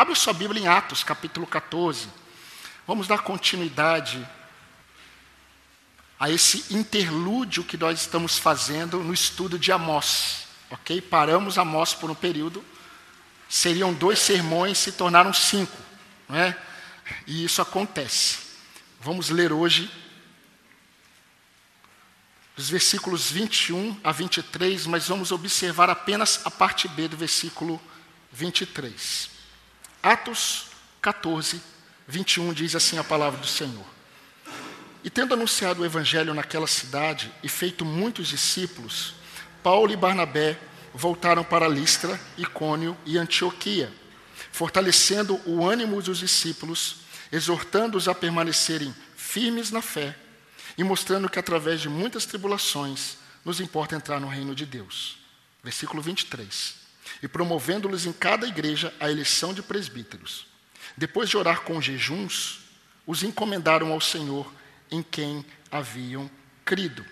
Abre sua Bíblia em Atos, capítulo 14. Vamos dar continuidade a esse interlúdio que nós estamos fazendo no estudo de Amós. Ok? Paramos Amós por um período. Seriam dois sermões, se tornaram cinco. Não é? E isso acontece. Vamos ler hoje os versículos 21 a 23, mas vamos observar apenas a parte B do versículo 23. Atos 14, 21 diz assim a palavra do Senhor. E tendo anunciado o evangelho naquela cidade e feito muitos discípulos, Paulo e Barnabé voltaram para Listra, Icônio e Antioquia, fortalecendo o ânimo dos discípulos, exortando-os a permanecerem firmes na fé e mostrando que através de muitas tribulações nos importa entrar no reino de Deus. Versículo 23. E promovendo-lhes em cada igreja a eleição de presbíteros. Depois de orar com jejuns, os encomendaram ao Senhor em quem haviam crido.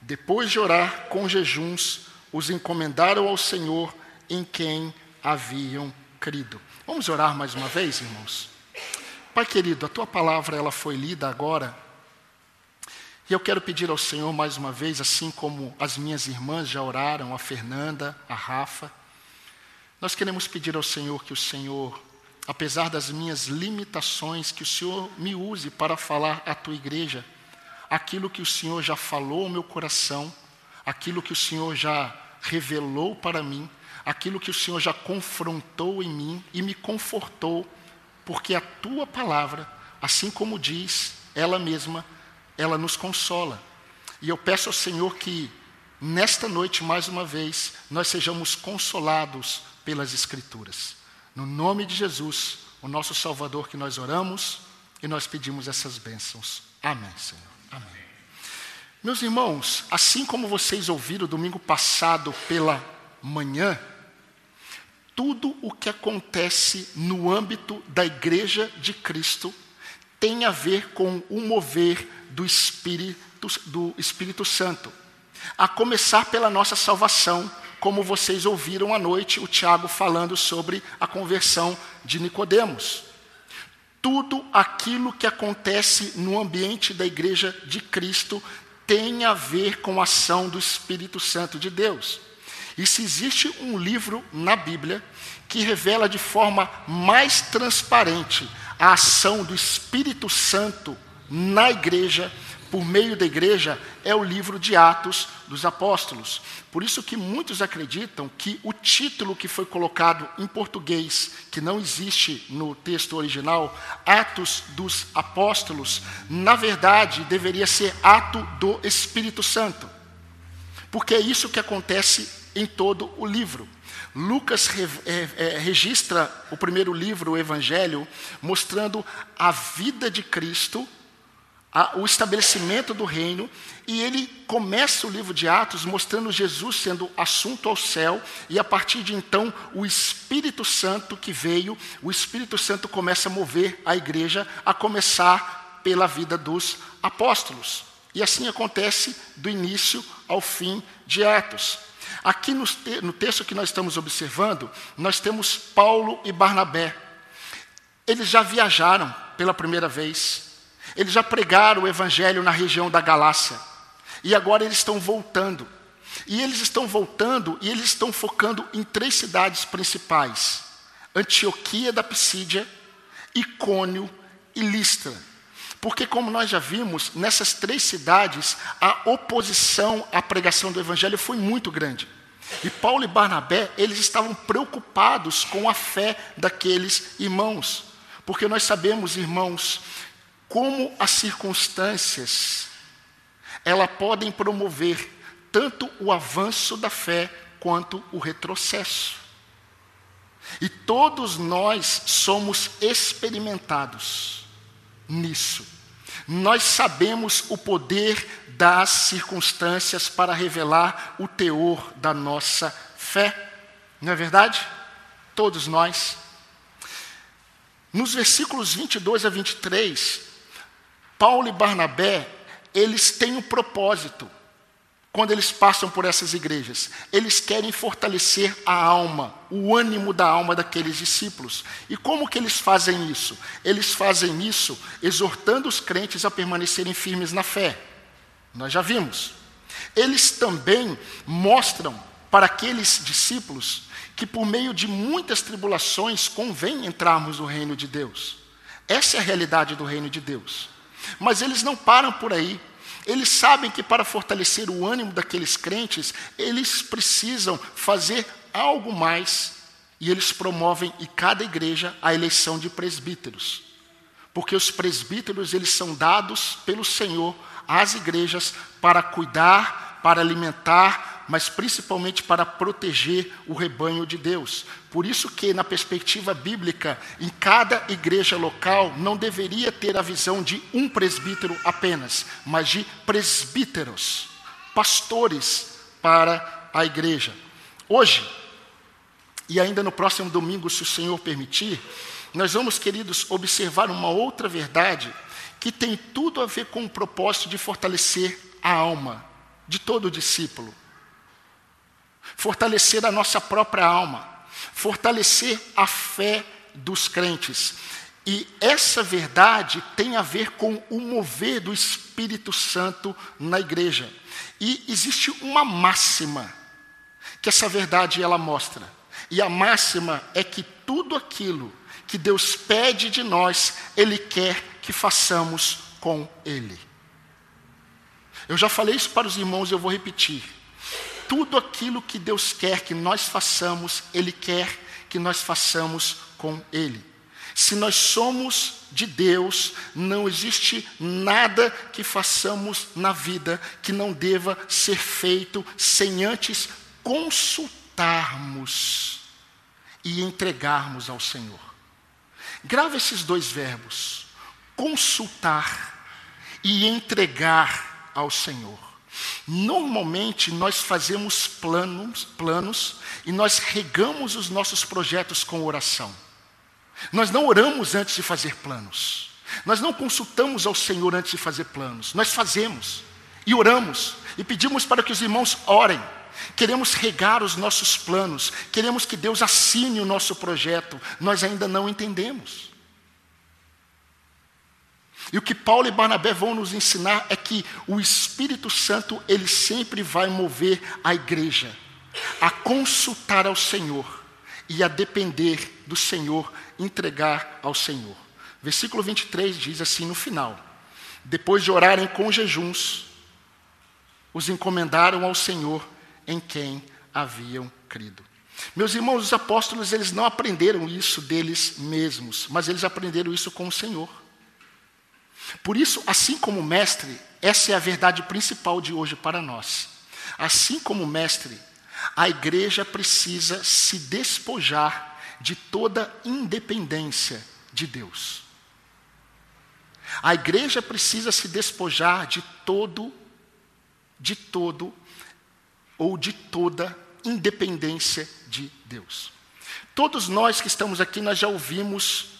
Depois de orar com jejuns, os encomendaram ao Senhor em quem haviam crido. Vamos orar mais uma vez, irmãos? Pai querido, a tua palavra ela foi lida agora e eu quero pedir ao Senhor mais uma vez, assim como as minhas irmãs já oraram, a Fernanda, a Rafa, nós queremos pedir ao Senhor que o Senhor, apesar das minhas limitações, que o Senhor me use para falar à tua igreja aquilo que o Senhor já falou ao meu coração, aquilo que o Senhor já revelou para mim, aquilo que o Senhor já confrontou em mim e me confortou, porque a tua palavra, assim como diz ela mesma, ela nos consola. E eu peço ao Senhor que, nesta noite, mais uma vez, nós sejamos consolados pelas Escrituras. No nome de Jesus, o nosso Salvador, que nós oramos e nós pedimos essas bênçãos. Amém, Senhor. Amém. Meus irmãos, assim como vocês ouviram domingo passado pela manhã, tudo o que acontece no âmbito da Igreja de Cristo tem a ver com o mover do Espírito, do Espírito Santo. A começar pela nossa salvação, como vocês ouviram à noite o Tiago falando sobre a conversão de Nicodemos. Tudo aquilo que acontece no ambiente da igreja de Cristo tem a ver com a ação do Espírito Santo de Deus. E se existe um livro na Bíblia que revela de forma mais transparente a ação do Espírito Santo na igreja, por meio da igreja, é o livro de Atos dos Apóstolos. Por isso que muitos acreditam que o título que foi colocado em português, que não existe no texto original, Atos dos Apóstolos, na verdade deveria ser Ato do Espírito Santo. Porque é isso que acontece em todo o livro. Lucas re, é, é, registra o primeiro livro, o Evangelho, mostrando a vida de Cristo a, o estabelecimento do reino, e ele começa o livro de Atos mostrando Jesus sendo assunto ao céu, e a partir de então o Espírito Santo que veio, o Espírito Santo começa a mover a igreja, a começar pela vida dos apóstolos. E assim acontece do início ao fim de Atos. Aqui no, no texto que nós estamos observando, nós temos Paulo e Barnabé. Eles já viajaram pela primeira vez, eles já pregaram o evangelho na região da Galácia. E agora eles estão voltando. E eles estão voltando e eles estão focando em três cidades principais: Antioquia da Pisídia, Icônio e Listra. Porque, como nós já vimos, nessas três cidades, a oposição à pregação do Evangelho foi muito grande. E Paulo e Barnabé, eles estavam preocupados com a fé daqueles irmãos. Porque nós sabemos, irmãos, como as circunstâncias ela podem promover tanto o avanço da fé quanto o retrocesso. E todos nós somos experimentados nisso. Nós sabemos o poder das circunstâncias para revelar o teor da nossa fé. Não é verdade? Todos nós. Nos versículos 22 a 23, Paulo e Barnabé, eles têm um propósito quando eles passam por essas igrejas? Eles querem fortalecer a alma, o ânimo da alma daqueles discípulos. E como que eles fazem isso? Eles fazem isso exortando os crentes a permanecerem firmes na fé. Nós já vimos. Eles também mostram para aqueles discípulos que por meio de muitas tribulações convém entrarmos no reino de Deus. Essa é a realidade do reino de Deus. Mas eles não param por aí. Eles sabem que para fortalecer o ânimo daqueles crentes, eles precisam fazer algo mais. E eles promovem em cada igreja a eleição de presbíteros. Porque os presbíteros eles são dados pelo Senhor às igrejas para cuidar, para alimentar, mas principalmente para proteger o rebanho de Deus. Por isso que, na perspectiva bíblica, em cada igreja local não deveria ter a visão de um presbítero apenas, mas de presbíteros, pastores para a igreja. Hoje, e ainda no próximo domingo, se o Senhor permitir, nós vamos, queridos, observar uma outra verdade que tem tudo a ver com o propósito de fortalecer a alma de todo discípulo fortalecer a nossa própria alma, fortalecer a fé dos crentes. E essa verdade tem a ver com o mover do Espírito Santo na igreja. E existe uma máxima que essa verdade ela mostra. E a máxima é que tudo aquilo que Deus pede de nós, Ele quer que façamos com Ele. Eu já falei isso para os irmãos eu vou repetir tudo aquilo que Deus quer que nós façamos, Ele quer que nós façamos com Ele. Se nós somos de Deus, não existe nada que façamos na vida que não deva ser feito sem antes consultarmos e entregarmos ao Senhor. Grava esses dois verbos: consultar e entregar ao Senhor. Normalmente nós fazemos planos, planos e nós regamos os nossos projetos com oração. Nós não oramos antes de fazer planos. Nós não consultamos ao Senhor antes de fazer planos. Nós fazemos e oramos e pedimos para que os irmãos orem. Queremos regar os nossos planos, queremos que Deus assine o nosso projeto. Nós ainda não entendemos. E o que Paulo e Barnabé vão nos ensinar é que o Espírito Santo, ele sempre vai mover a igreja a consultar ao Senhor e a depender do Senhor, entregar ao Senhor. Versículo 23 diz assim no final: Depois de orarem com jejuns, os encomendaram ao Senhor em quem haviam crido. Meus irmãos, os apóstolos, eles não aprenderam isso deles mesmos, mas eles aprenderam isso com o Senhor. Por isso, assim como mestre, essa é a verdade principal de hoje para nós. Assim como mestre, a igreja precisa se despojar de toda independência de Deus. A igreja precisa se despojar de todo, de todo, ou de toda independência de Deus. Todos nós que estamos aqui, nós já ouvimos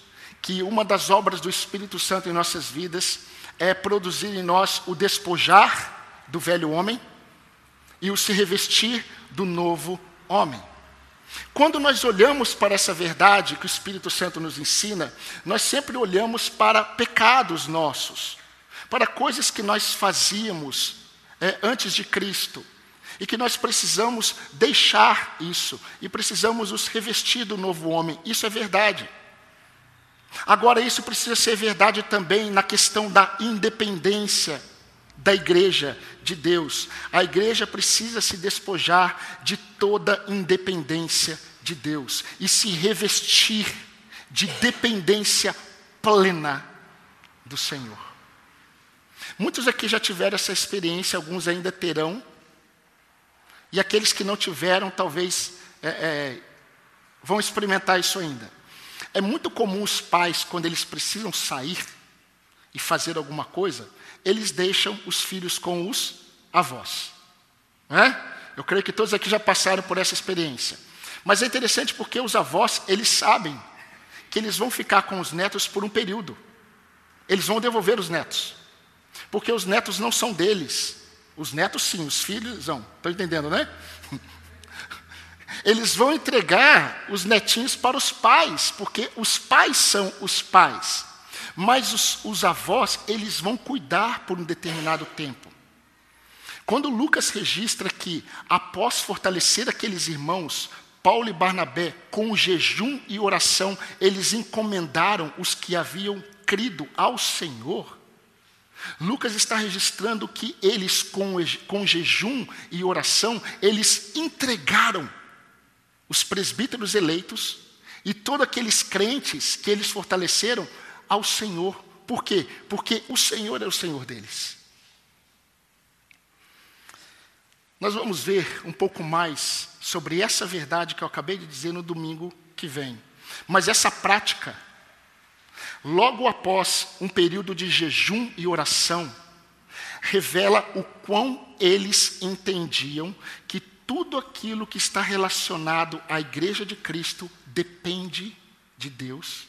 que uma das obras do Espírito Santo em nossas vidas é produzir em nós o despojar do velho homem e o se revestir do novo homem. Quando nós olhamos para essa verdade que o Espírito Santo nos ensina, nós sempre olhamos para pecados nossos, para coisas que nós fazíamos é, antes de Cristo, e que nós precisamos deixar isso, e precisamos nos revestir do novo homem. Isso é verdade. Agora, isso precisa ser verdade também na questão da independência da igreja de Deus. A igreja precisa se despojar de toda independência de Deus e se revestir de dependência plena do Senhor. Muitos aqui já tiveram essa experiência, alguns ainda terão, e aqueles que não tiveram, talvez é, é, vão experimentar isso ainda. É muito comum os pais, quando eles precisam sair e fazer alguma coisa, eles deixam os filhos com os avós. É? Eu creio que todos aqui já passaram por essa experiência. Mas é interessante porque os avós, eles sabem que eles vão ficar com os netos por um período. Eles vão devolver os netos. Porque os netos não são deles. Os netos, sim, os filhos, não. Estão entendendo, né? Eles vão entregar os netinhos para os pais, porque os pais são os pais. Mas os, os avós, eles vão cuidar por um determinado tempo. Quando Lucas registra que, após fortalecer aqueles irmãos, Paulo e Barnabé, com jejum e oração, eles encomendaram os que haviam crido ao Senhor. Lucas está registrando que eles, com, com jejum e oração, eles entregaram os presbíteros eleitos e todos aqueles crentes que eles fortaleceram ao Senhor. Por quê? Porque o Senhor é o Senhor deles. Nós vamos ver um pouco mais sobre essa verdade que eu acabei de dizer no domingo que vem. Mas essa prática logo após um período de jejum e oração, revela o quão eles entendiam que tudo aquilo que está relacionado à igreja de Cristo depende de Deus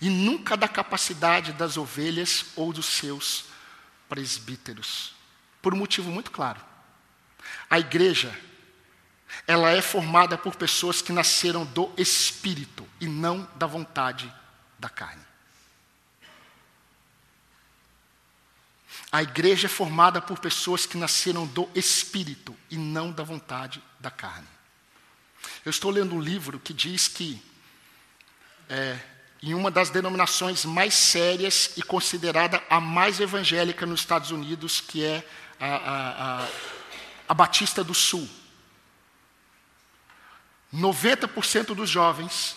e nunca da capacidade das ovelhas ou dos seus presbíteros. Por um motivo muito claro. A igreja, ela é formada por pessoas que nasceram do espírito e não da vontade da carne. A igreja é formada por pessoas que nasceram do espírito e não da vontade da carne. Eu estou lendo um livro que diz que, é, em uma das denominações mais sérias e considerada a mais evangélica nos Estados Unidos, que é a, a, a, a Batista do Sul, 90% dos jovens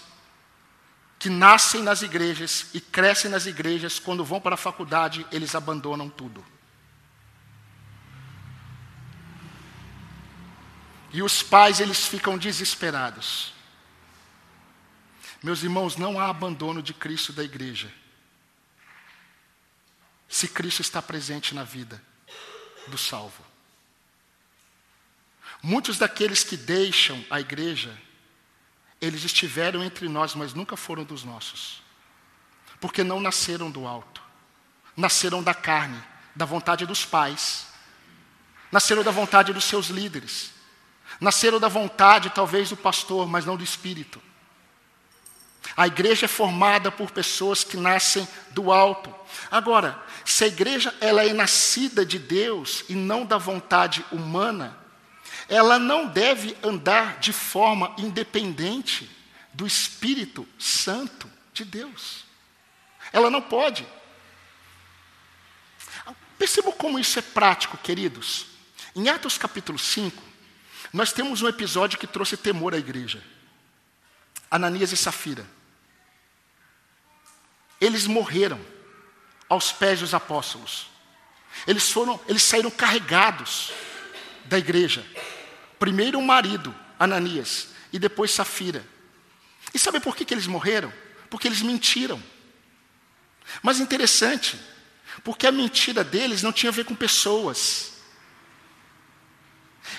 que nascem nas igrejas e crescem nas igrejas, quando vão para a faculdade, eles abandonam tudo. E os pais, eles ficam desesperados. Meus irmãos, não há abandono de Cristo da igreja. Se Cristo está presente na vida do salvo. Muitos daqueles que deixam a igreja eles estiveram entre nós, mas nunca foram dos nossos. Porque não nasceram do alto. Nasceram da carne, da vontade dos pais. Nasceram da vontade dos seus líderes. Nasceram da vontade, talvez, do pastor, mas não do espírito. A igreja é formada por pessoas que nascem do alto. Agora, se a igreja ela é nascida de Deus e não da vontade humana, ela não deve andar de forma independente do Espírito Santo de Deus. Ela não pode. Percebam como isso é prático, queridos. Em Atos capítulo 5, nós temos um episódio que trouxe temor à igreja. Ananias e Safira. Eles morreram aos pés dos apóstolos. Eles foram, eles saíram carregados da igreja. Primeiro o marido, Ananias, e depois Safira. E sabe por que, que eles morreram? Porque eles mentiram. Mas interessante, porque a mentira deles não tinha a ver com pessoas.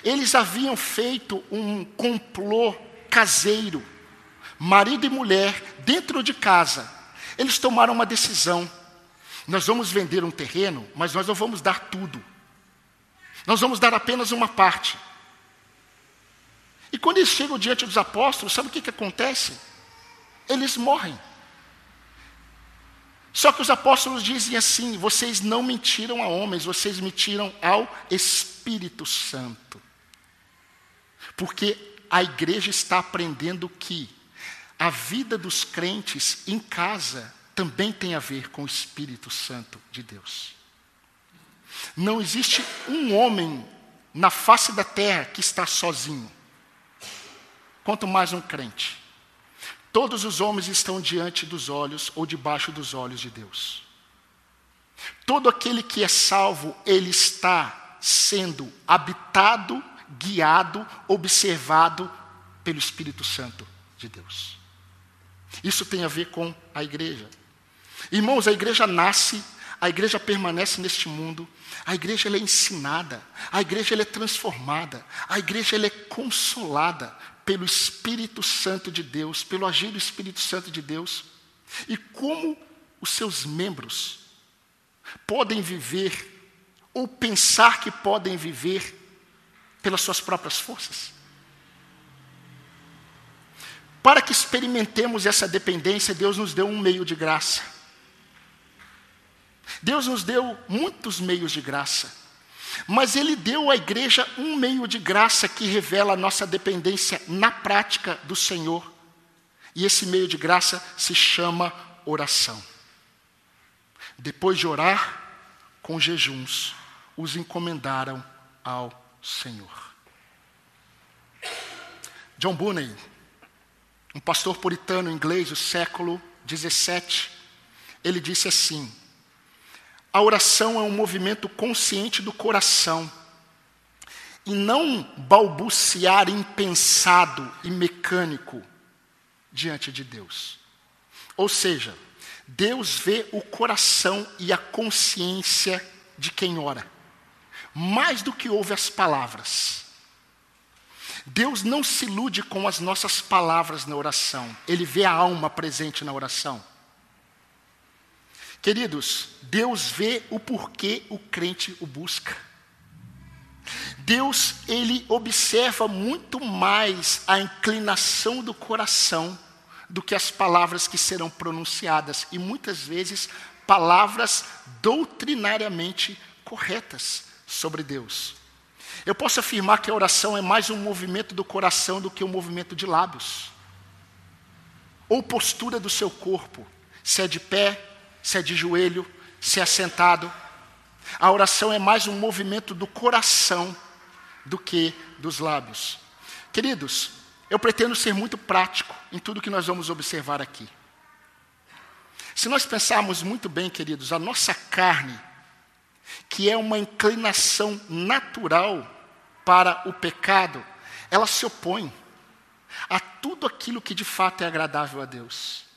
Eles haviam feito um complô caseiro, marido e mulher, dentro de casa. Eles tomaram uma decisão. Nós vamos vender um terreno, mas nós não vamos dar tudo. Nós vamos dar apenas uma parte. E quando eles chegam diante dos apóstolos, sabe o que, que acontece? Eles morrem. Só que os apóstolos dizem assim: vocês não mentiram a homens, vocês mentiram ao Espírito Santo. Porque a igreja está aprendendo que a vida dos crentes em casa também tem a ver com o Espírito Santo de Deus. Não existe um homem na face da terra que está sozinho quanto mais um crente. Todos os homens estão diante dos olhos ou debaixo dos olhos de Deus. Todo aquele que é salvo, ele está sendo habitado, guiado, observado pelo Espírito Santo de Deus. Isso tem a ver com a igreja. Irmãos, a igreja nasce, a igreja permanece neste mundo, a igreja é ensinada, a igreja é transformada, a igreja é consolada pelo Espírito Santo de Deus, pelo agir do Espírito Santo de Deus, e como os seus membros podem viver ou pensar que podem viver pelas suas próprias forças. Para que experimentemos essa dependência, Deus nos deu um meio de graça. Deus nos deu muitos meios de graça. Mas Ele deu à igreja um meio de graça que revela a nossa dependência na prática do Senhor. E esse meio de graça se chama oração. Depois de orar, com jejuns, os encomendaram ao Senhor. John Bunyan, um pastor puritano inglês do século 17, ele disse assim: a oração é um movimento consciente do coração e não balbuciar impensado e mecânico diante de Deus. Ou seja, Deus vê o coração e a consciência de quem ora mais do que ouve as palavras. Deus não se ilude com as nossas palavras na oração, Ele vê a alma presente na oração. Queridos, Deus vê o porquê o crente o busca. Deus, ele observa muito mais a inclinação do coração do que as palavras que serão pronunciadas, e muitas vezes palavras doutrinariamente corretas sobre Deus. Eu posso afirmar que a oração é mais um movimento do coração do que um movimento de lábios. Ou postura do seu corpo, se é de pé, se é de joelho, se é sentado. A oração é mais um movimento do coração do que dos lábios. Queridos, eu pretendo ser muito prático em tudo que nós vamos observar aqui. Se nós pensarmos muito bem, queridos, a nossa carne que é uma inclinação natural para o pecado, ela se opõe a tudo aquilo que de fato é agradável a Deus.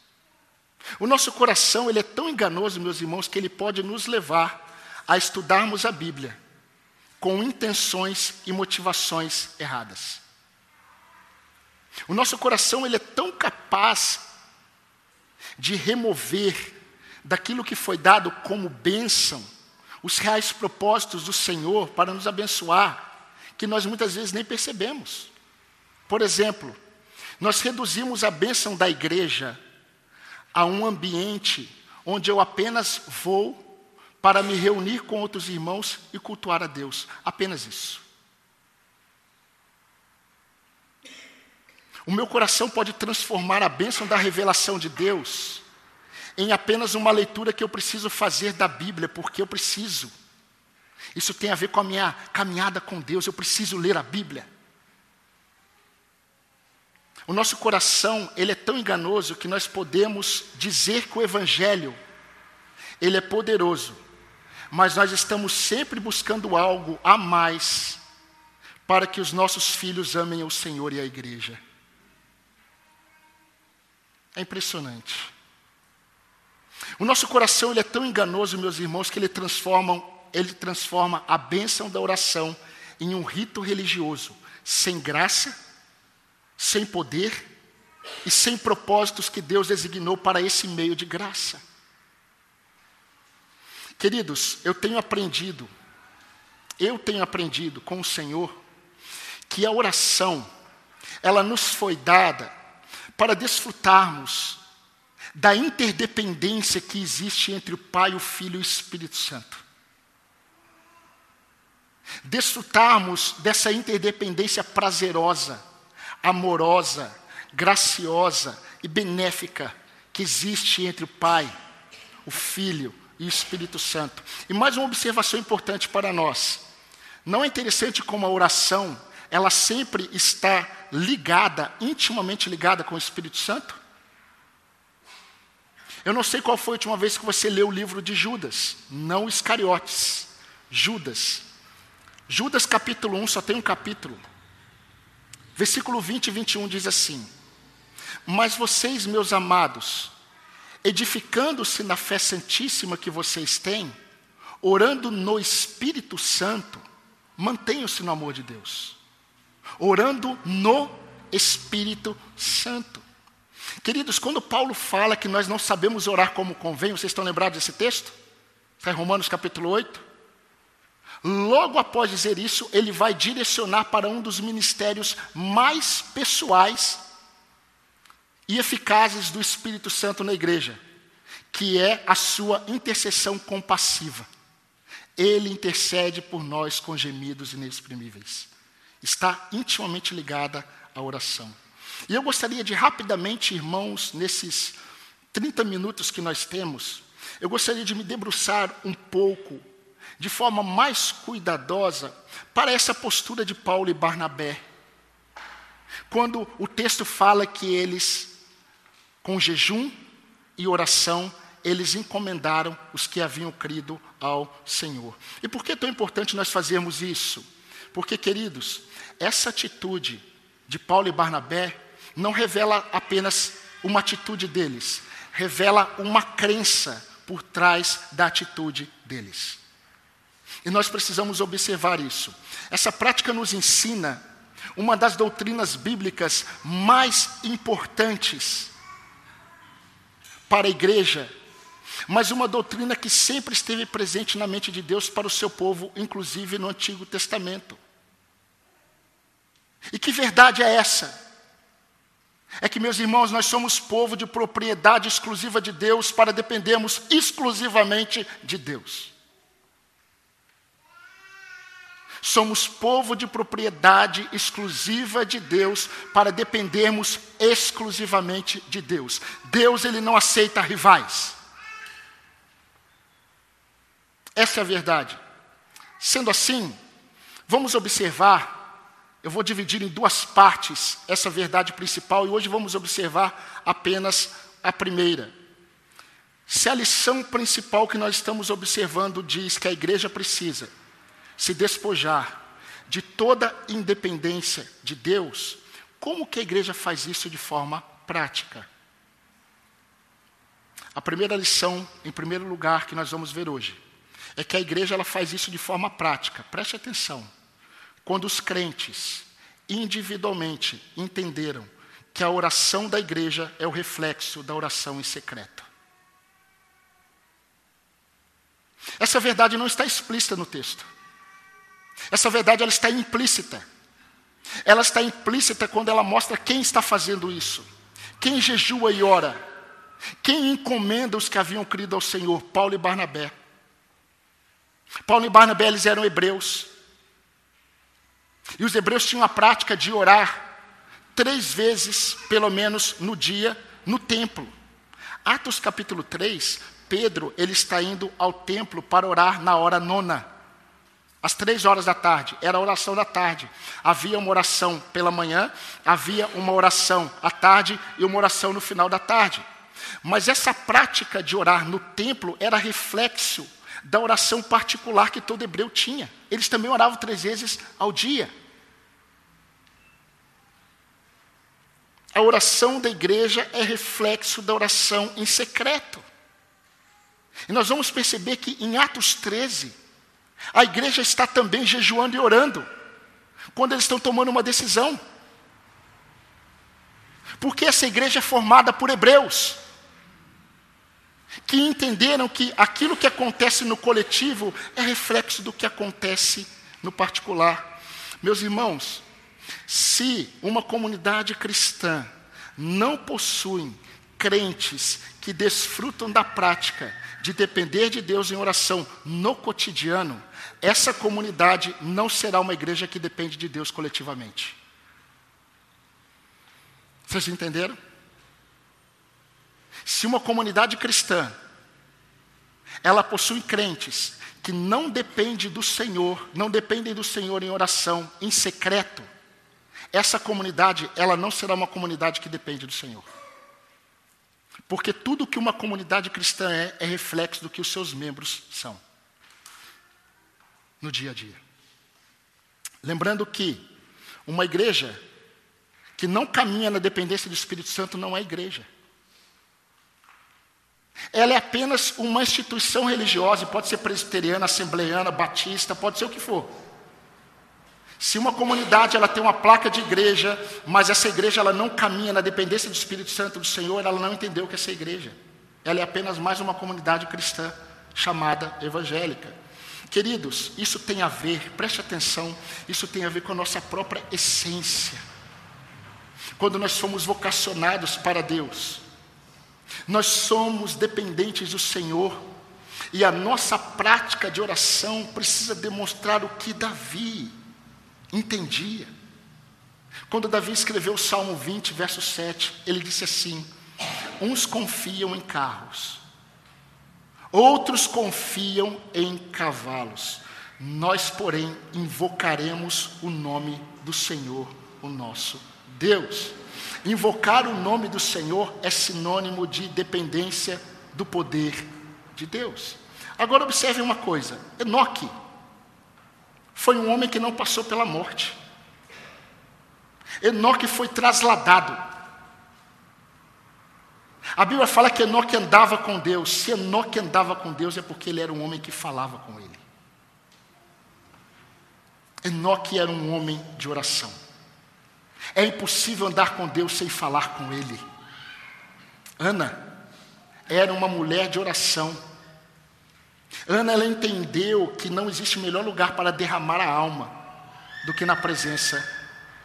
O nosso coração, ele é tão enganoso, meus irmãos, que ele pode nos levar a estudarmos a Bíblia com intenções e motivações erradas. O nosso coração, ele é tão capaz de remover daquilo que foi dado como bênção os reais propósitos do Senhor para nos abençoar, que nós muitas vezes nem percebemos. Por exemplo, nós reduzimos a bênção da igreja a um ambiente onde eu apenas vou para me reunir com outros irmãos e cultuar a Deus. Apenas isso. O meu coração pode transformar a bênção da revelação de Deus em apenas uma leitura que eu preciso fazer da Bíblia, porque eu preciso. Isso tem a ver com a minha caminhada com Deus, eu preciso ler a Bíblia. O nosso coração, ele é tão enganoso que nós podemos dizer que o evangelho ele é poderoso, mas nós estamos sempre buscando algo a mais para que os nossos filhos amem o Senhor e a igreja. É impressionante. O nosso coração ele é tão enganoso, meus irmãos, que ele transforma, ele transforma a bênção da oração em um rito religioso, sem graça, sem poder e sem propósitos que Deus designou para esse meio de graça. Queridos, eu tenho aprendido, eu tenho aprendido com o Senhor, que a oração, ela nos foi dada para desfrutarmos da interdependência que existe entre o Pai, o Filho e o Espírito Santo. Desfrutarmos dessa interdependência prazerosa, amorosa, graciosa e benéfica que existe entre o Pai, o Filho e o Espírito Santo. E mais uma observação importante para nós. Não é interessante como a oração, ela sempre está ligada, intimamente ligada com o Espírito Santo? Eu não sei qual foi a última vez que você leu o livro de Judas, não Iscariotes, Judas. Judas capítulo 1 só tem um capítulo. Versículo 20 e 21 diz assim: Mas vocês, meus amados, edificando-se na fé santíssima que vocês têm, orando no Espírito Santo, mantenham-se no amor de Deus. Orando no Espírito Santo. Queridos, quando Paulo fala que nós não sabemos orar como convém, vocês estão lembrados desse texto? Está em Romanos capítulo 8. Logo após dizer isso, ele vai direcionar para um dos ministérios mais pessoais e eficazes do Espírito Santo na igreja, que é a sua intercessão compassiva. Ele intercede por nós com gemidos inexprimíveis. Está intimamente ligada à oração. E eu gostaria de rapidamente, irmãos, nesses 30 minutos que nós temos, eu gostaria de me debruçar um pouco de forma mais cuidadosa para essa postura de Paulo e Barnabé. Quando o texto fala que eles, com jejum e oração, eles encomendaram os que haviam crido ao Senhor. E por que é tão importante nós fazermos isso? Porque, queridos, essa atitude de Paulo e Barnabé não revela apenas uma atitude deles, revela uma crença por trás da atitude deles. E nós precisamos observar isso. Essa prática nos ensina uma das doutrinas bíblicas mais importantes para a igreja, mas uma doutrina que sempre esteve presente na mente de Deus para o seu povo, inclusive no Antigo Testamento. E que verdade é essa? É que, meus irmãos, nós somos povo de propriedade exclusiva de Deus para dependermos exclusivamente de Deus. Somos povo de propriedade exclusiva de Deus para dependermos exclusivamente de Deus. Deus ele não aceita rivais. Essa é a verdade. Sendo assim, vamos observar, eu vou dividir em duas partes essa verdade principal e hoje vamos observar apenas a primeira. Se a lição principal que nós estamos observando diz que a igreja precisa se despojar de toda independência de Deus, como que a igreja faz isso de forma prática? A primeira lição, em primeiro lugar, que nós vamos ver hoje, é que a igreja ela faz isso de forma prática. Preste atenção. Quando os crentes individualmente entenderam que a oração da igreja é o reflexo da oração em secreto. Essa verdade não está explícita no texto. Essa verdade ela está implícita. Ela está implícita quando ela mostra quem está fazendo isso. Quem jejua e ora. Quem encomenda os que haviam crido ao Senhor, Paulo e Barnabé. Paulo e Barnabé eles eram hebreus. E os hebreus tinham a prática de orar três vezes, pelo menos, no dia, no templo. Atos capítulo 3, Pedro ele está indo ao templo para orar na hora nona. Às três horas da tarde, era a oração da tarde. Havia uma oração pela manhã, havia uma oração à tarde e uma oração no final da tarde. Mas essa prática de orar no templo era reflexo da oração particular que todo hebreu tinha. Eles também oravam três vezes ao dia. A oração da igreja é reflexo da oração em secreto. E nós vamos perceber que em Atos 13, a igreja está também jejuando e orando, quando eles estão tomando uma decisão. Porque essa igreja é formada por hebreus, que entenderam que aquilo que acontece no coletivo é reflexo do que acontece no particular. Meus irmãos, se uma comunidade cristã não possui crentes que desfrutam da prática de depender de Deus em oração no cotidiano, essa comunidade não será uma igreja que depende de Deus coletivamente. Vocês entenderam? Se uma comunidade cristã ela possui crentes que não dependem do Senhor, não dependem do Senhor em oração, em secreto, essa comunidade, ela não será uma comunidade que depende do Senhor. Porque tudo que uma comunidade cristã é, é reflexo do que os seus membros são no dia a dia. Lembrando que uma igreja que não caminha na dependência do Espírito Santo não é igreja. Ela é apenas uma instituição religiosa, pode ser presbiteriana, assembleiana, batista, pode ser o que for. Se uma comunidade ela tem uma placa de igreja, mas essa igreja ela não caminha na dependência do Espírito Santo do Senhor, ela não entendeu o que é essa igreja. Ela é apenas mais uma comunidade cristã chamada evangélica. Queridos, isso tem a ver, preste atenção, isso tem a ver com a nossa própria essência. Quando nós somos vocacionados para Deus, nós somos dependentes do Senhor, e a nossa prática de oração precisa demonstrar o que Davi entendia. Quando Davi escreveu o Salmo 20, verso 7, ele disse assim: Uns confiam em carros, Outros confiam em cavalos. Nós, porém, invocaremos o nome do Senhor, o nosso Deus. Invocar o nome do Senhor é sinônimo de dependência do poder de Deus. Agora observe uma coisa: Enoque foi um homem que não passou pela morte. Enoque foi trasladado. A Bíblia fala que Enoque andava com Deus. Se Enoque andava com Deus é porque ele era um homem que falava com ele. Enoque era um homem de oração. É impossível andar com Deus sem falar com Ele. Ana era uma mulher de oração. Ana ela entendeu que não existe melhor lugar para derramar a alma do que na presença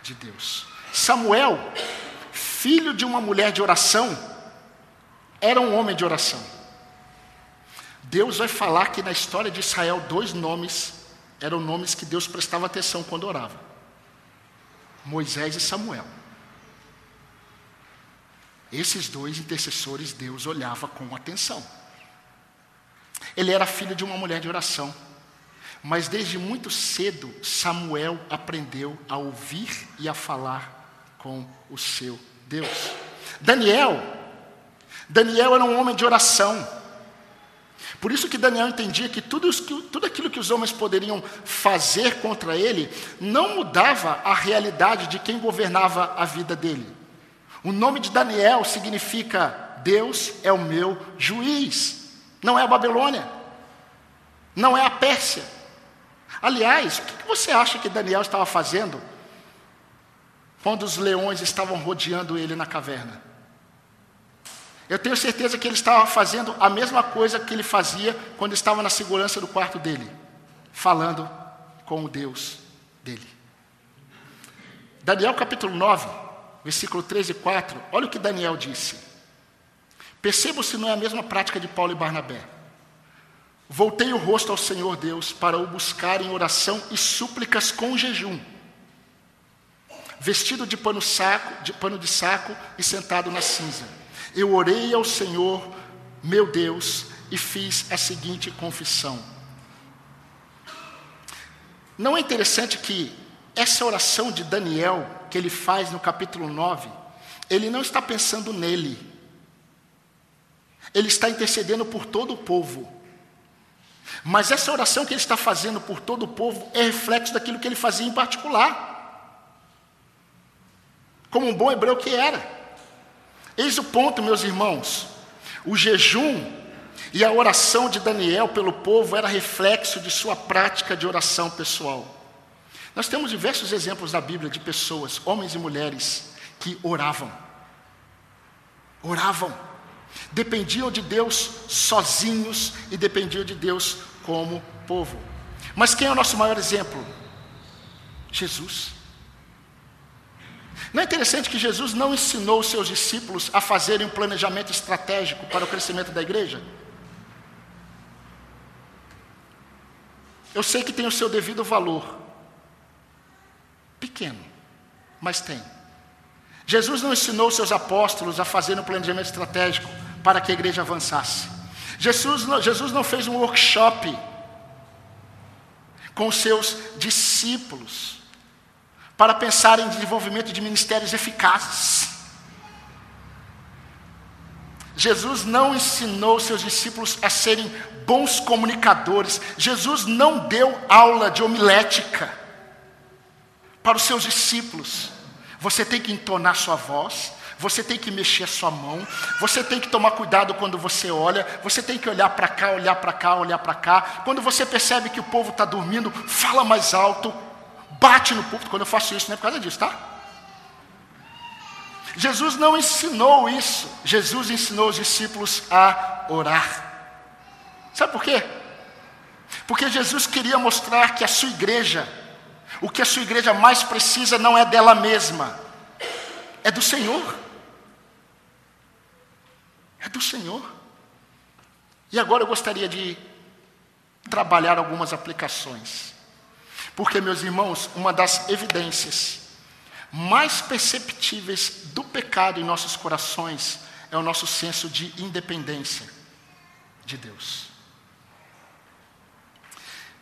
de Deus. Samuel, filho de uma mulher de oração, era um homem de oração. Deus vai falar que na história de Israel, dois nomes eram nomes que Deus prestava atenção quando orava: Moisés e Samuel. Esses dois intercessores Deus olhava com atenção. Ele era filho de uma mulher de oração, mas desde muito cedo Samuel aprendeu a ouvir e a falar com o seu Deus. Daniel Daniel era um homem de oração. Por isso que Daniel entendia que tudo, tudo aquilo que os homens poderiam fazer contra ele não mudava a realidade de quem governava a vida dele. O nome de Daniel significa Deus é o meu juiz. Não é a Babilônia. Não é a Pérsia. Aliás, o que você acha que Daniel estava fazendo quando os leões estavam rodeando ele na caverna? Eu tenho certeza que ele estava fazendo a mesma coisa que ele fazia quando estava na segurança do quarto dele, falando com o Deus dele. Daniel capítulo 9, versículo 13 e 4, olha o que Daniel disse. Percebo se não é a mesma prática de Paulo e Barnabé. Voltei o rosto ao Senhor Deus para o buscar em oração e súplicas com jejum, vestido de pano, saco, de pano de saco e sentado na cinza eu orei ao Senhor, meu Deus, e fiz a seguinte confissão. Não é interessante que essa oração de Daniel, que ele faz no capítulo 9, ele não está pensando nele, ele está intercedendo por todo o povo. Mas essa oração que ele está fazendo por todo o povo é reflexo daquilo que ele fazia em particular. Como um bom hebreu que era. Eis o ponto, meus irmãos. O jejum e a oração de Daniel pelo povo era reflexo de sua prática de oração pessoal. Nós temos diversos exemplos na Bíblia de pessoas, homens e mulheres, que oravam. Oravam. Dependiam de Deus sozinhos e dependiam de Deus como povo. Mas quem é o nosso maior exemplo? Jesus. Não é interessante que Jesus não ensinou os seus discípulos a fazerem um planejamento estratégico para o crescimento da igreja? Eu sei que tem o seu devido valor, pequeno, mas tem. Jesus não ensinou os seus apóstolos a fazerem um planejamento estratégico para que a igreja avançasse. Jesus Jesus não fez um workshop com os seus discípulos para pensar em desenvolvimento de ministérios eficazes. Jesus não ensinou seus discípulos a serem bons comunicadores. Jesus não deu aula de homilética para os seus discípulos. Você tem que entonar sua voz, você tem que mexer a sua mão, você tem que tomar cuidado quando você olha, você tem que olhar para cá, olhar para cá, olhar para cá. Quando você percebe que o povo está dormindo, fala mais alto, bate no púlpito. Quando eu faço isso, não é por causa disso, tá? Jesus não ensinou isso. Jesus ensinou os discípulos a orar. Sabe por quê? Porque Jesus queria mostrar que a sua igreja, o que a sua igreja mais precisa não é dela mesma, é do Senhor. É do Senhor. E agora eu gostaria de trabalhar algumas aplicações. Porque, meus irmãos, uma das evidências mais perceptíveis do pecado em nossos corações é o nosso senso de independência de Deus.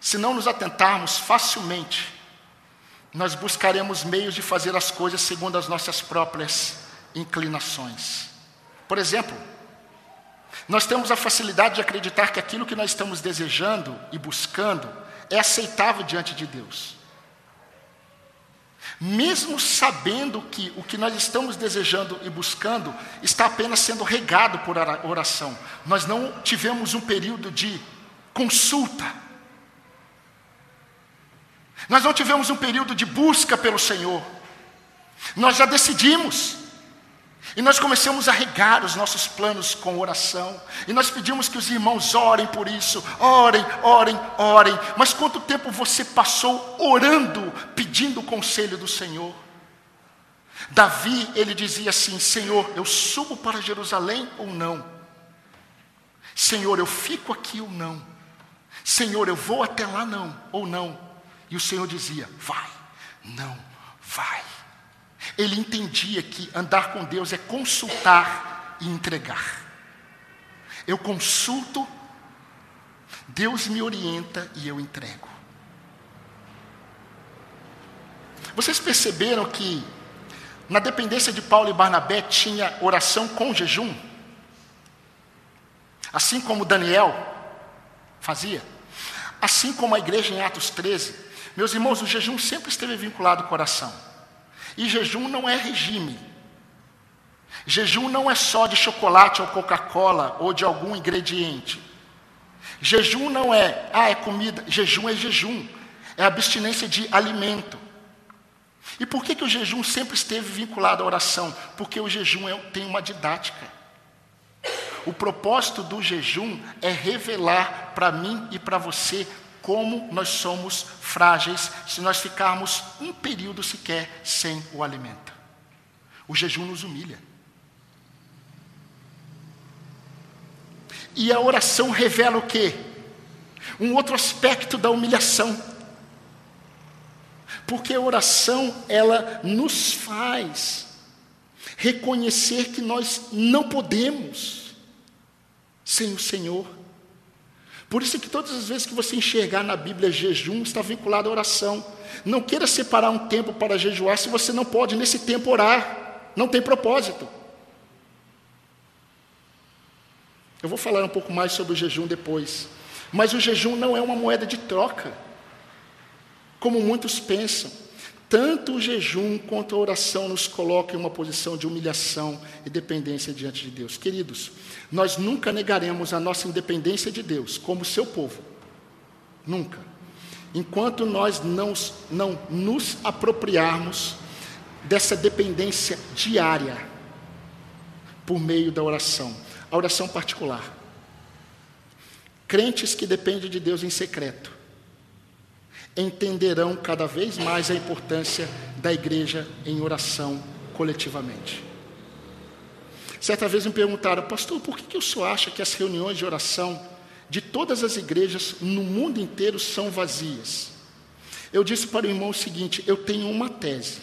Se não nos atentarmos facilmente, nós buscaremos meios de fazer as coisas segundo as nossas próprias inclinações. Por exemplo, nós temos a facilidade de acreditar que aquilo que nós estamos desejando e buscando é aceitável diante de Deus. Mesmo sabendo que o que nós estamos desejando e buscando está apenas sendo regado por oração, nós não tivemos um período de consulta, nós não tivemos um período de busca pelo Senhor, nós já decidimos. E nós começamos a regar os nossos planos com oração. E nós pedimos que os irmãos orem por isso. Orem, orem, orem. Mas quanto tempo você passou orando, pedindo o conselho do Senhor? Davi, ele dizia assim: Senhor, eu subo para Jerusalém ou não? Senhor, eu fico aqui ou não? Senhor, eu vou até lá não ou não? E o Senhor dizia: Vai, não, vai. Ele entendia que andar com Deus é consultar e entregar. Eu consulto, Deus me orienta e eu entrego. Vocês perceberam que na dependência de Paulo e Barnabé tinha oração com jejum? Assim como Daniel fazia? Assim como a igreja em Atos 13? Meus irmãos, o jejum sempre esteve vinculado com oração. E jejum não é regime. Jejum não é só de chocolate ou Coca-Cola ou de algum ingrediente. Jejum não é, ah, é comida. Jejum é jejum. É abstinência de alimento. E por que, que o jejum sempre esteve vinculado à oração? Porque o jejum é, tem uma didática. O propósito do jejum é revelar para mim e para você como nós somos frágeis se nós ficarmos um período sequer sem o alimento. O jejum nos humilha. E a oração revela o quê? Um outro aspecto da humilhação. Porque a oração, ela nos faz reconhecer que nós não podemos sem o Senhor. Por isso que todas as vezes que você enxergar na Bíblia jejum, está vinculado à oração. Não queira separar um tempo para jejuar se você não pode nesse tempo orar. Não tem propósito. Eu vou falar um pouco mais sobre o jejum depois. Mas o jejum não é uma moeda de troca, como muitos pensam. Tanto o jejum quanto a oração nos colocam em uma posição de humilhação e dependência diante de Deus. Queridos, nós nunca negaremos a nossa independência de Deus como seu povo. Nunca. Enquanto nós não, não nos apropriarmos dessa dependência diária por meio da oração, a oração particular. Crentes que dependem de Deus em secreto entenderão cada vez mais a importância da igreja em oração coletivamente. Certa vez me perguntaram, pastor, por que, que o senhor acha que as reuniões de oração de todas as igrejas no mundo inteiro são vazias? Eu disse para o irmão o seguinte: eu tenho uma tese.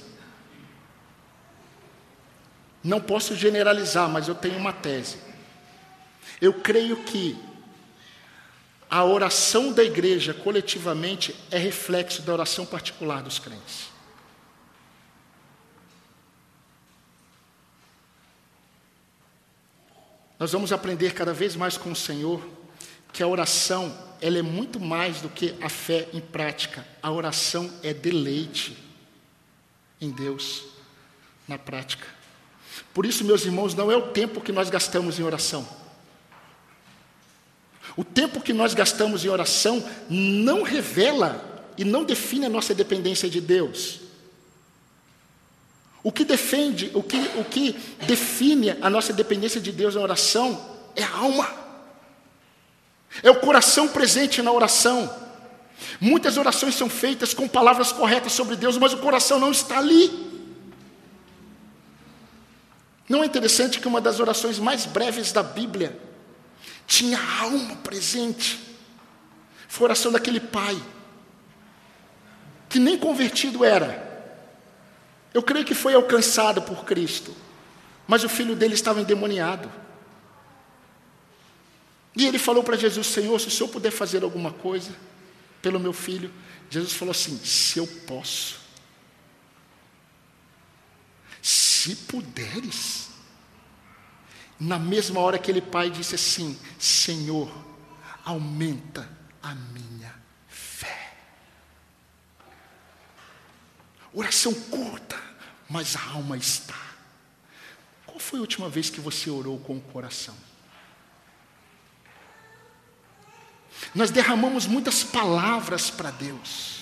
Não posso generalizar, mas eu tenho uma tese. Eu creio que a oração da igreja coletivamente é reflexo da oração particular dos crentes. Nós vamos aprender cada vez mais com o Senhor que a oração ela é muito mais do que a fé em prática. A oração é deleite em Deus na prática. Por isso, meus irmãos, não é o tempo que nós gastamos em oração. O tempo que nós gastamos em oração não revela e não define a nossa dependência de Deus. O que defende, o que, o que define a nossa dependência de Deus na oração é a alma. É o coração presente na oração. Muitas orações são feitas com palavras corretas sobre Deus, mas o coração não está ali. Não é interessante que uma das orações mais breves da Bíblia tinha alma presente? Foi a oração daquele pai, que nem convertido era. Eu creio que foi alcançado por Cristo, mas o filho dele estava endemoniado. E ele falou para Jesus: Senhor, se o senhor puder fazer alguma coisa pelo meu filho, Jesus falou assim: Se eu posso, se puderes. Na mesma hora aquele pai disse assim: Senhor, aumenta a minha fé. Oração curta, mas a alma está. Qual foi a última vez que você orou com o coração? Nós derramamos muitas palavras para Deus.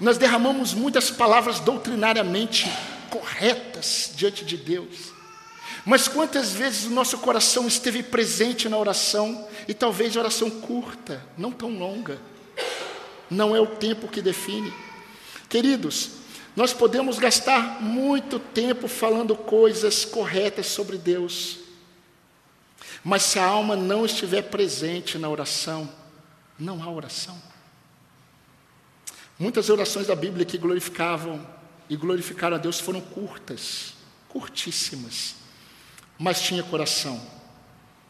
Nós derramamos muitas palavras doutrinariamente corretas diante de Deus. Mas quantas vezes o nosso coração esteve presente na oração, e talvez oração curta, não tão longa, não é o tempo que define. Queridos, nós podemos gastar muito tempo falando coisas corretas sobre Deus, mas se a alma não estiver presente na oração, não há oração. Muitas orações da Bíblia que glorificavam e glorificaram a Deus foram curtas, curtíssimas, mas tinha coração.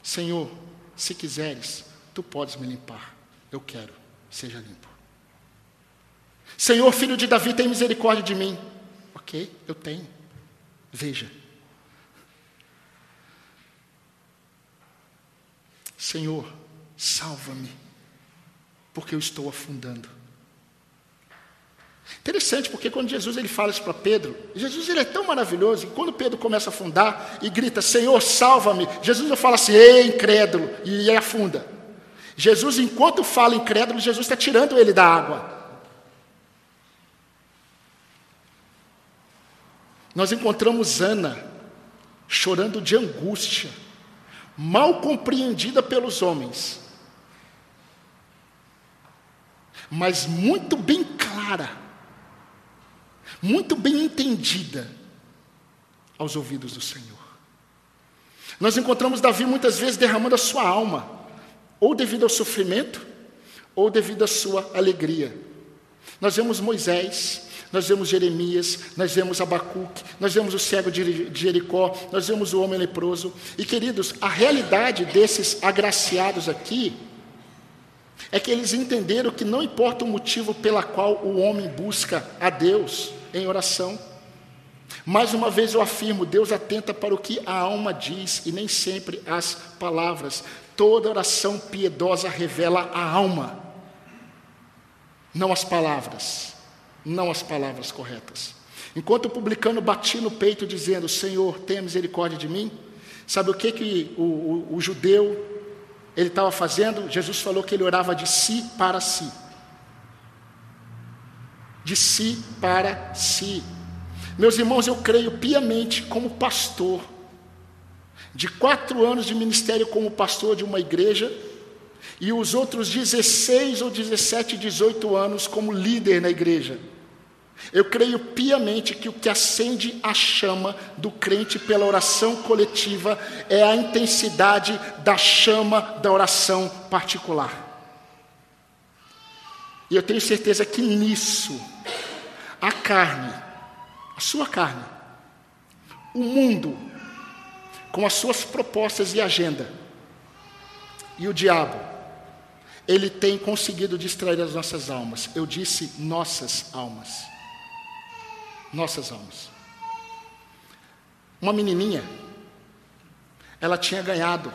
Senhor, se quiseres, tu podes me limpar. Eu quero, seja limpo. Senhor, filho de Davi, tem misericórdia de mim. Ok, eu tenho. Veja. Senhor, salva-me, porque eu estou afundando. Interessante, porque quando Jesus ele fala isso para Pedro, Jesus ele é tão maravilhoso, que quando Pedro começa a afundar e grita, Senhor, salva-me, Jesus não fala assim, ei, incrédulo, e afunda. Jesus, enquanto fala incrédulo, Jesus está tirando ele da água. Nós encontramos Ana chorando de angústia, mal compreendida pelos homens, mas muito bem clara, muito bem entendida aos ouvidos do Senhor. Nós encontramos Davi muitas vezes derramando a sua alma, ou devido ao sofrimento, ou devido à sua alegria. Nós vemos Moisés nós vemos Jeremias, nós vemos Abacuque, nós vemos o cego de Jericó, nós vemos o homem leproso. E queridos, a realidade desses agraciados aqui é que eles entenderam que não importa o motivo pela qual o homem busca a Deus em oração. Mais uma vez eu afirmo, Deus atenta para o que a alma diz e nem sempre as palavras. Toda oração piedosa revela a alma, não as palavras não as palavras corretas. Enquanto o publicano batia no peito dizendo: Senhor, tenha misericórdia de mim, sabe o que, que o, o, o judeu ele estava fazendo? Jesus falou que ele orava de si para si. De si para si. Meus irmãos, eu creio piamente como pastor, de quatro anos de ministério como pastor de uma igreja, e os outros 16 ou 17, 18 anos como líder na igreja. Eu creio piamente que o que acende a chama do crente pela oração coletiva é a intensidade da chama da oração particular. E eu tenho certeza que nisso, a carne, a sua carne, o mundo, com as suas propostas e agenda, e o diabo, ele tem conseguido distrair as nossas almas. Eu disse nossas almas nossas almas. Uma menininha, ela tinha ganhado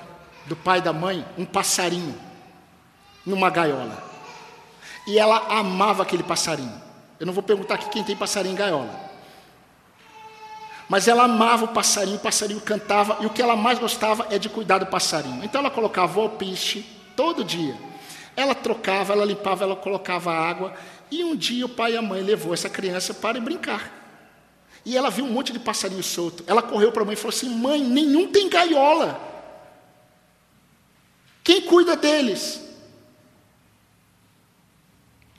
do pai e da mãe um passarinho numa gaiola. E ela amava aquele passarinho. Eu não vou perguntar aqui quem tem passarinho em gaiola. Mas ela amava o passarinho, o passarinho cantava, e o que ela mais gostava é de cuidar do passarinho. Então ela colocava o alpiste todo dia. Ela trocava, ela limpava, ela colocava água. E um dia o pai e a mãe levou essa criança para brincar. E ela viu um monte de passarinho solto. Ela correu para a mãe e falou assim: Mãe, nenhum tem gaiola. Quem cuida deles?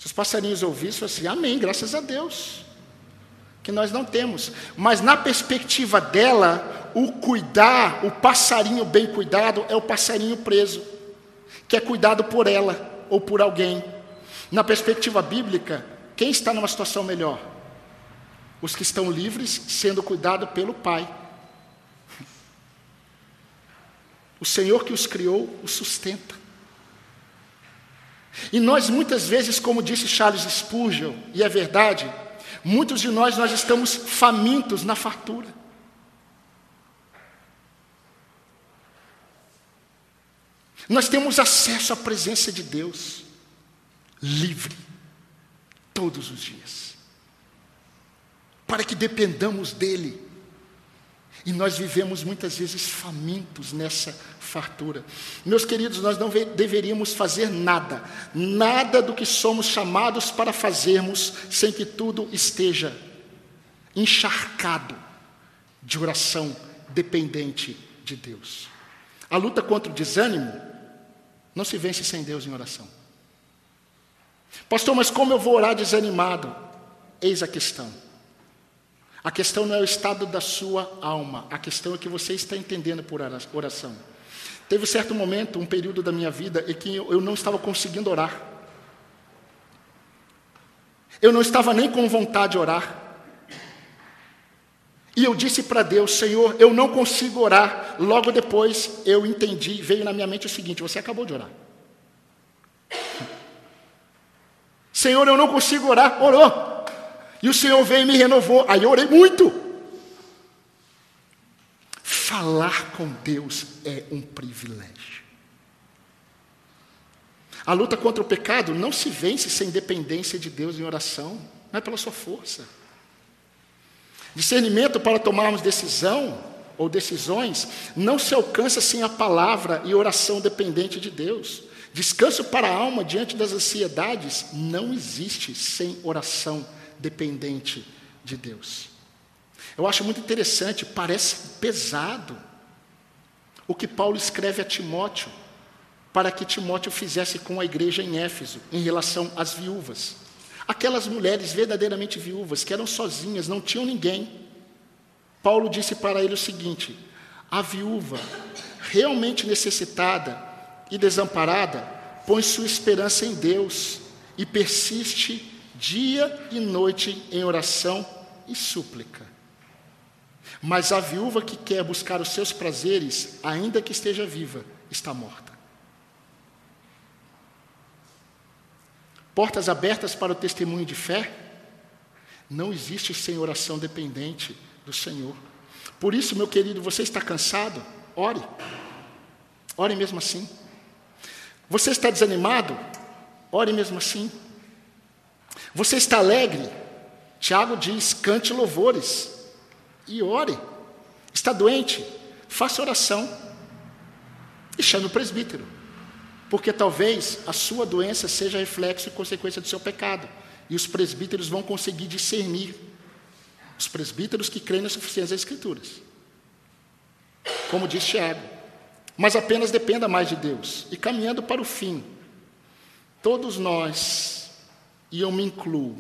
Se os passarinhos ouvissem, assim, amém, graças a Deus. Que nós não temos. Mas na perspectiva dela, o cuidar, o passarinho bem cuidado, é o passarinho preso, que é cuidado por ela ou por alguém. Na perspectiva bíblica, quem está numa situação melhor? Os que estão livres, sendo cuidados pelo Pai. O Senhor que os criou os sustenta. E nós muitas vezes, como disse Charles Spurgeon, e é verdade, muitos de nós nós estamos famintos na fartura. Nós temos acesso à presença de Deus livre todos os dias. Para que dependamos dele e nós vivemos muitas vezes famintos nessa fartura. Meus queridos, nós não deveríamos fazer nada, nada do que somos chamados para fazermos, sem que tudo esteja encharcado de oração dependente de Deus. A luta contra o desânimo não se vence sem Deus em oração. Pastor, mas como eu vou orar desanimado? Eis a questão. A questão não é o estado da sua alma, a questão é que você está entendendo por oração. Teve certo momento, um período da minha vida, em que eu não estava conseguindo orar. Eu não estava nem com vontade de orar. E eu disse para Deus, Senhor, eu não consigo orar. Logo depois eu entendi, veio na minha mente o seguinte: você acabou de orar. Senhor, eu não consigo orar. Orou. E o Senhor veio e me renovou. Aí eu orei muito. Falar com Deus é um privilégio. A luta contra o pecado não se vence sem dependência de Deus em oração, não é pela sua força. Discernimento para tomarmos decisão ou decisões não se alcança sem a palavra e oração dependente de Deus. Descanso para a alma diante das ansiedades não existe sem oração dependente de Deus. Eu acho muito interessante, parece pesado o que Paulo escreve a Timóteo para que Timóteo fizesse com a igreja em Éfeso em relação às viúvas. Aquelas mulheres verdadeiramente viúvas, que eram sozinhas, não tinham ninguém. Paulo disse para ele o seguinte: a viúva, realmente necessitada e desamparada, põe sua esperança em Deus e persiste dia e noite em oração e súplica. Mas a viúva que quer buscar os seus prazeres, ainda que esteja viva, está morta. Portas abertas para o testemunho de fé não existe sem oração dependente do Senhor. Por isso, meu querido, você está cansado? Ore. Ore mesmo assim. Você está desanimado? Ore mesmo assim. Você está alegre? Tiago diz: cante louvores e ore. Está doente? Faça oração e chame o presbítero, porque talvez a sua doença seja reflexo e consequência do seu pecado, e os presbíteros vão conseguir discernir. Os presbíteros que creem na suficiência das Escrituras, como diz Tiago, mas apenas dependa mais de Deus. E caminhando para o fim, todos nós e eu me incluo,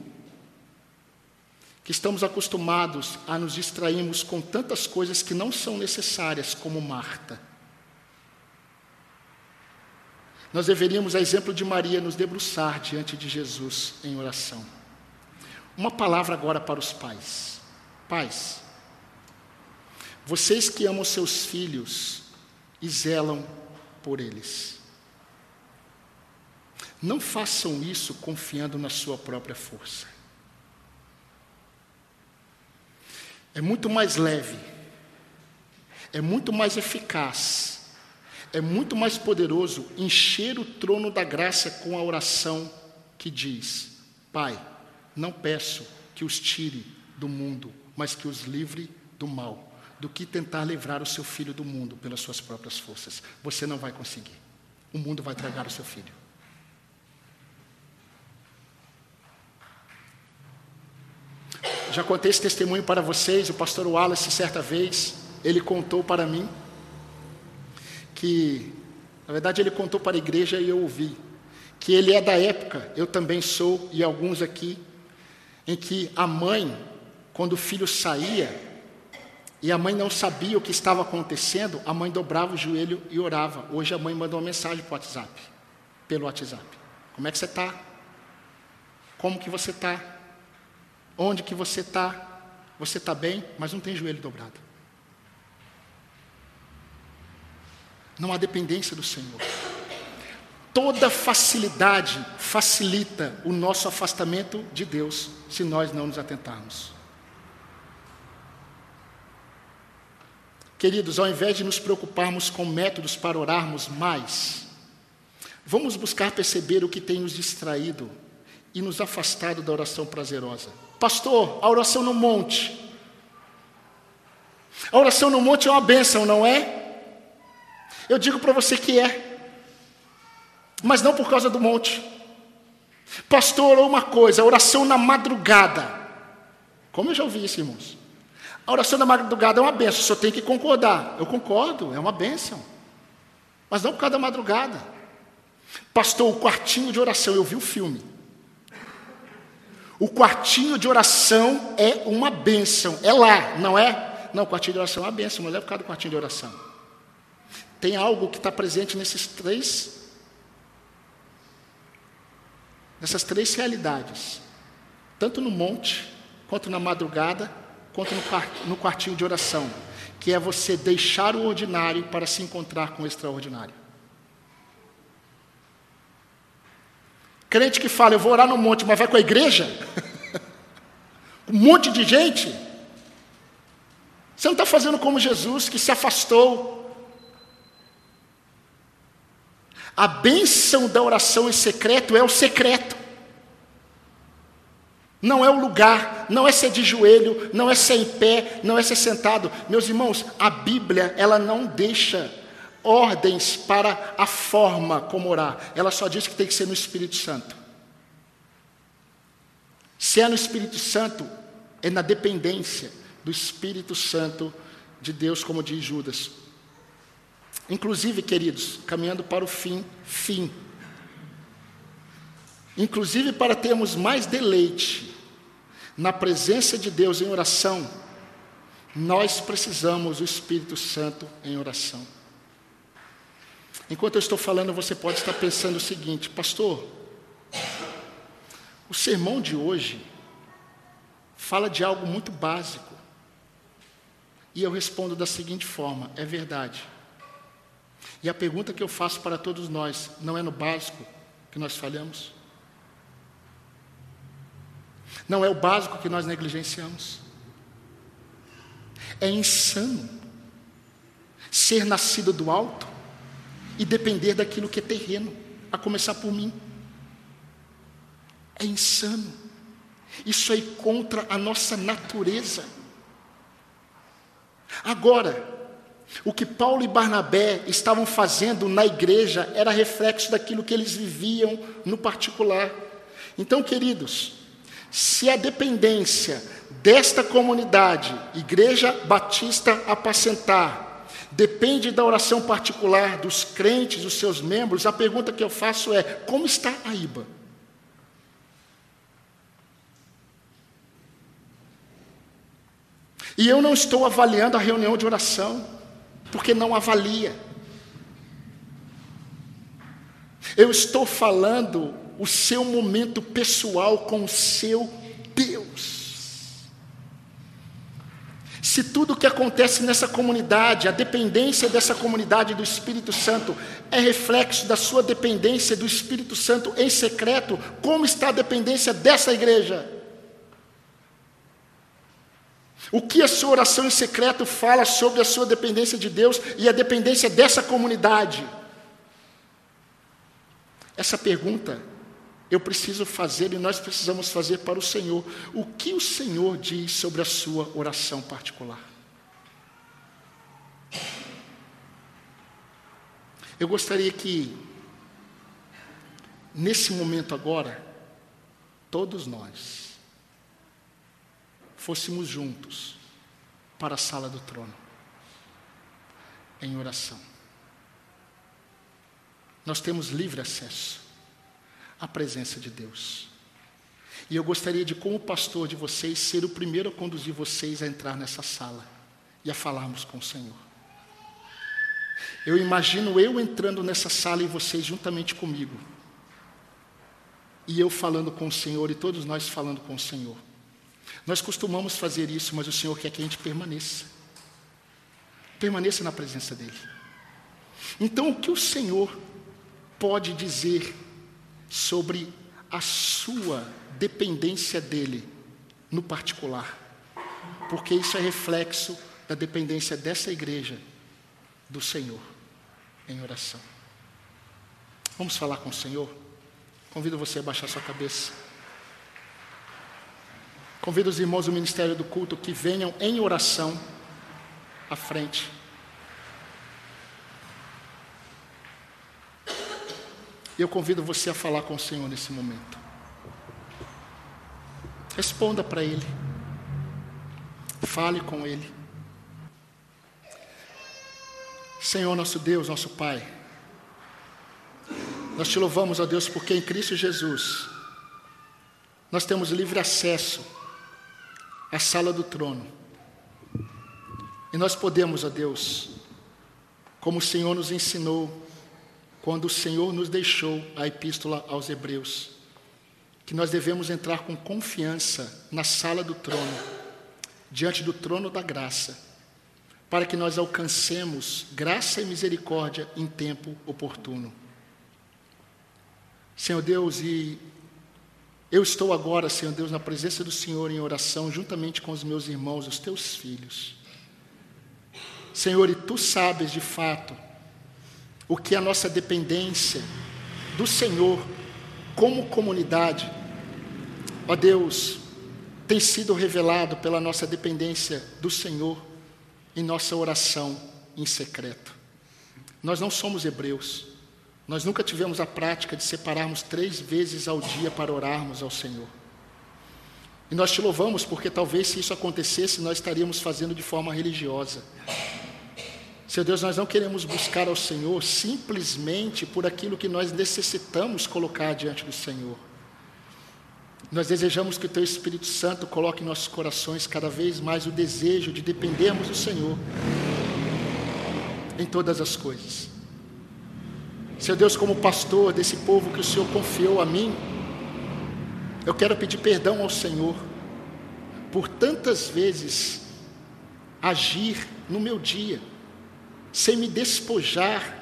que estamos acostumados a nos distrairmos com tantas coisas que não são necessárias, como Marta. Nós deveríamos, a exemplo de Maria, nos debruçar diante de Jesus em oração. Uma palavra agora para os pais. Pais, vocês que amam seus filhos e zelam por eles. Não façam isso confiando na sua própria força. É muito mais leve, é muito mais eficaz, é muito mais poderoso encher o trono da graça com a oração que diz: Pai, não peço que os tire do mundo, mas que os livre do mal, do que tentar livrar o seu filho do mundo pelas suas próprias forças. Você não vai conseguir. O mundo vai tragar o seu filho. Já contei esse testemunho para vocês. O pastor Wallace, certa vez, ele contou para mim que Na verdade, ele contou para a igreja e eu ouvi. Que ele é da época, eu também sou, e alguns aqui, em que a mãe, quando o filho saía, e a mãe não sabia o que estava acontecendo, a mãe dobrava o joelho e orava. Hoje a mãe manda uma mensagem para o WhatsApp, pelo WhatsApp. Como é que você está? Como que você está? Onde que você está? Você está bem, mas não tem joelho dobrado. Não há dependência do Senhor. Toda facilidade facilita o nosso afastamento de Deus se nós não nos atentarmos. Queridos, ao invés de nos preocuparmos com métodos para orarmos mais, vamos buscar perceber o que tem nos distraído e nos afastado da oração prazerosa. Pastor, a oração no monte. A oração no monte é uma bênção, não é? Eu digo para você que é, mas não por causa do monte. Pastor, uma coisa, a oração na madrugada. Como eu já ouvi isso, irmãos? A oração da madrugada é uma benção, só tem que concordar. Eu concordo, é uma benção. Mas não por causa da madrugada. Pastor, o quartinho de oração, eu vi o filme. O quartinho de oração é uma benção. É lá, não é? Não, o quartinho de oração é uma benção, mas não é por causa do quartinho de oração. Tem algo que está presente nesses três nessas três realidades, tanto no monte, quanto na madrugada, quanto no quartinho de oração, que é você deixar o ordinário para se encontrar com o extraordinário. Crente que fala, eu vou orar no monte, mas vai com a igreja? um monte de gente. Você não está fazendo como Jesus, que se afastou. A bênção da oração em secreto é o secreto. Não é o lugar, não é ser de joelho, não é ser em pé, não é ser sentado. Meus irmãos, a Bíblia, ela não deixa ordens para a forma como orar. Ela só diz que tem que ser no Espírito Santo. Se é no Espírito Santo, é na dependência do Espírito Santo de Deus, como diz Judas. Inclusive, queridos, caminhando para o fim, fim. Inclusive para termos mais deleite na presença de Deus em oração, nós precisamos do Espírito Santo em oração. Enquanto eu estou falando, você pode estar pensando o seguinte, pastor, o sermão de hoje fala de algo muito básico. E eu respondo da seguinte forma: é verdade. E a pergunta que eu faço para todos nós: não é no básico que nós falhamos? Não é o básico que nós negligenciamos? É insano ser nascido do alto e depender daquilo que é terreno, a começar por mim. É insano. Isso é contra a nossa natureza. Agora, o que Paulo e Barnabé estavam fazendo na igreja era reflexo daquilo que eles viviam no particular. Então, queridos, se a dependência desta comunidade, Igreja Batista Apacentar, depende da oração particular dos crentes, dos seus membros, a pergunta que eu faço é: como está a IBA? E eu não estou avaliando a reunião de oração porque não avalia. Eu estou falando o seu momento pessoal com o seu Deus. Se tudo o que acontece nessa comunidade, a dependência dessa comunidade do Espírito Santo, é reflexo da sua dependência do Espírito Santo em secreto, como está a dependência dessa igreja? O que a sua oração em secreto fala sobre a sua dependência de Deus e a dependência dessa comunidade? Essa pergunta eu preciso fazer e nós precisamos fazer para o Senhor. O que o Senhor diz sobre a sua oração particular? Eu gostaria que, nesse momento agora, todos nós, fôssemos juntos para a sala do trono, em oração. nós temos livre acesso à presença de Deus. E eu gostaria de, como pastor de vocês, ser o primeiro a conduzir vocês a entrar nessa sala e a falarmos com o Senhor. Eu imagino eu entrando nessa sala e vocês juntamente comigo. E eu falando com o Senhor e todos nós falando com o Senhor. Nós costumamos fazer isso, mas o Senhor quer que a gente permaneça. Permaneça na presença dEle. Então, o que o Senhor pode dizer sobre a sua dependência dEle no particular? Porque isso é reflexo da dependência dessa igreja do Senhor em oração. Vamos falar com o Senhor? Convido você a baixar sua cabeça. Convido os irmãos do Ministério do Culto que venham em oração à frente. Eu convido você a falar com o Senhor nesse momento. Responda para Ele. Fale com Ele. Senhor nosso Deus, nosso Pai, nós te louvamos, ó Deus, porque em Cristo Jesus nós temos livre acesso à sala do trono. E nós podemos, ó Deus, como o Senhor nos ensinou, quando o Senhor nos deixou a epístola aos Hebreus, que nós devemos entrar com confiança na sala do trono, diante do trono da graça para que nós alcancemos graça e misericórdia em tempo oportuno. Senhor Deus, e eu estou agora, Senhor Deus, na presença do Senhor em oração, juntamente com os meus irmãos, os teus filhos. Senhor, e tu sabes de fato o que é a nossa dependência do Senhor como comunidade, ó Deus, tem sido revelado pela nossa dependência do Senhor em nossa oração em secreto. Nós não somos hebreus. Nós nunca tivemos a prática de separarmos três vezes ao dia para orarmos ao Senhor. E nós te louvamos porque talvez se isso acontecesse, nós estaríamos fazendo de forma religiosa. Seu Deus, nós não queremos buscar ao Senhor simplesmente por aquilo que nós necessitamos colocar diante do Senhor. Nós desejamos que o Teu Espírito Santo coloque em nossos corações cada vez mais o desejo de dependermos do Senhor em todas as coisas. Seu Deus, como pastor desse povo que o Senhor confiou a mim, eu quero pedir perdão ao Senhor por tantas vezes agir no meu dia, sem me despojar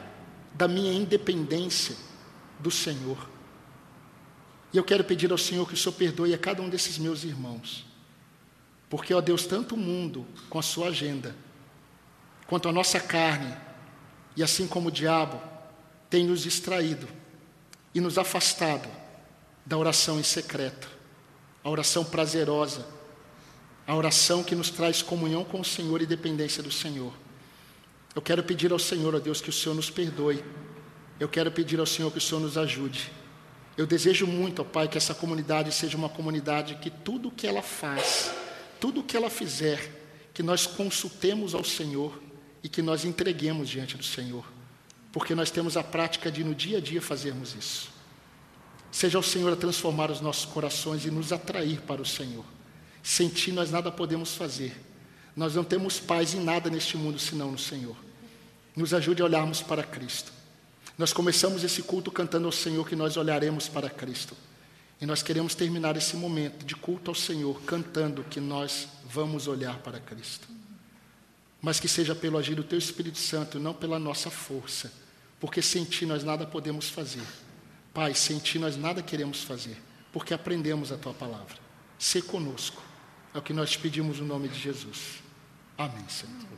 da minha independência do Senhor. E eu quero pedir ao Senhor que o Senhor perdoe a cada um desses meus irmãos. Porque, ó Deus, tanto o mundo com a sua agenda, quanto a nossa carne, e assim como o diabo, tem nos distraído e nos afastado da oração em secreto, a oração prazerosa, a oração que nos traz comunhão com o Senhor e dependência do Senhor. Eu quero pedir ao Senhor, ó Deus, que o Senhor nos perdoe. Eu quero pedir ao Senhor que o Senhor nos ajude. Eu desejo muito, ó Pai, que essa comunidade seja uma comunidade que tudo o que ela faz, tudo o que ela fizer, que nós consultemos ao Senhor e que nós entreguemos diante do Senhor, porque nós temos a prática de no dia a dia fazermos isso. Seja o Senhor a transformar os nossos corações e nos atrair para o Senhor. Sem Ti nós nada podemos fazer. Nós não temos paz em nada neste mundo senão no Senhor. Nos ajude a olharmos para Cristo. Nós começamos esse culto cantando ao Senhor que nós olharemos para Cristo. E nós queremos terminar esse momento de culto ao Senhor cantando que nós vamos olhar para Cristo. Mas que seja pelo agir do Teu Espírito Santo, não pela nossa força, porque sem Ti nós nada podemos fazer. Pai, sem Ti nós nada queremos fazer, porque aprendemos a Tua palavra. Se conosco. É o que nós pedimos no nome de Jesus. Amém, Senhor.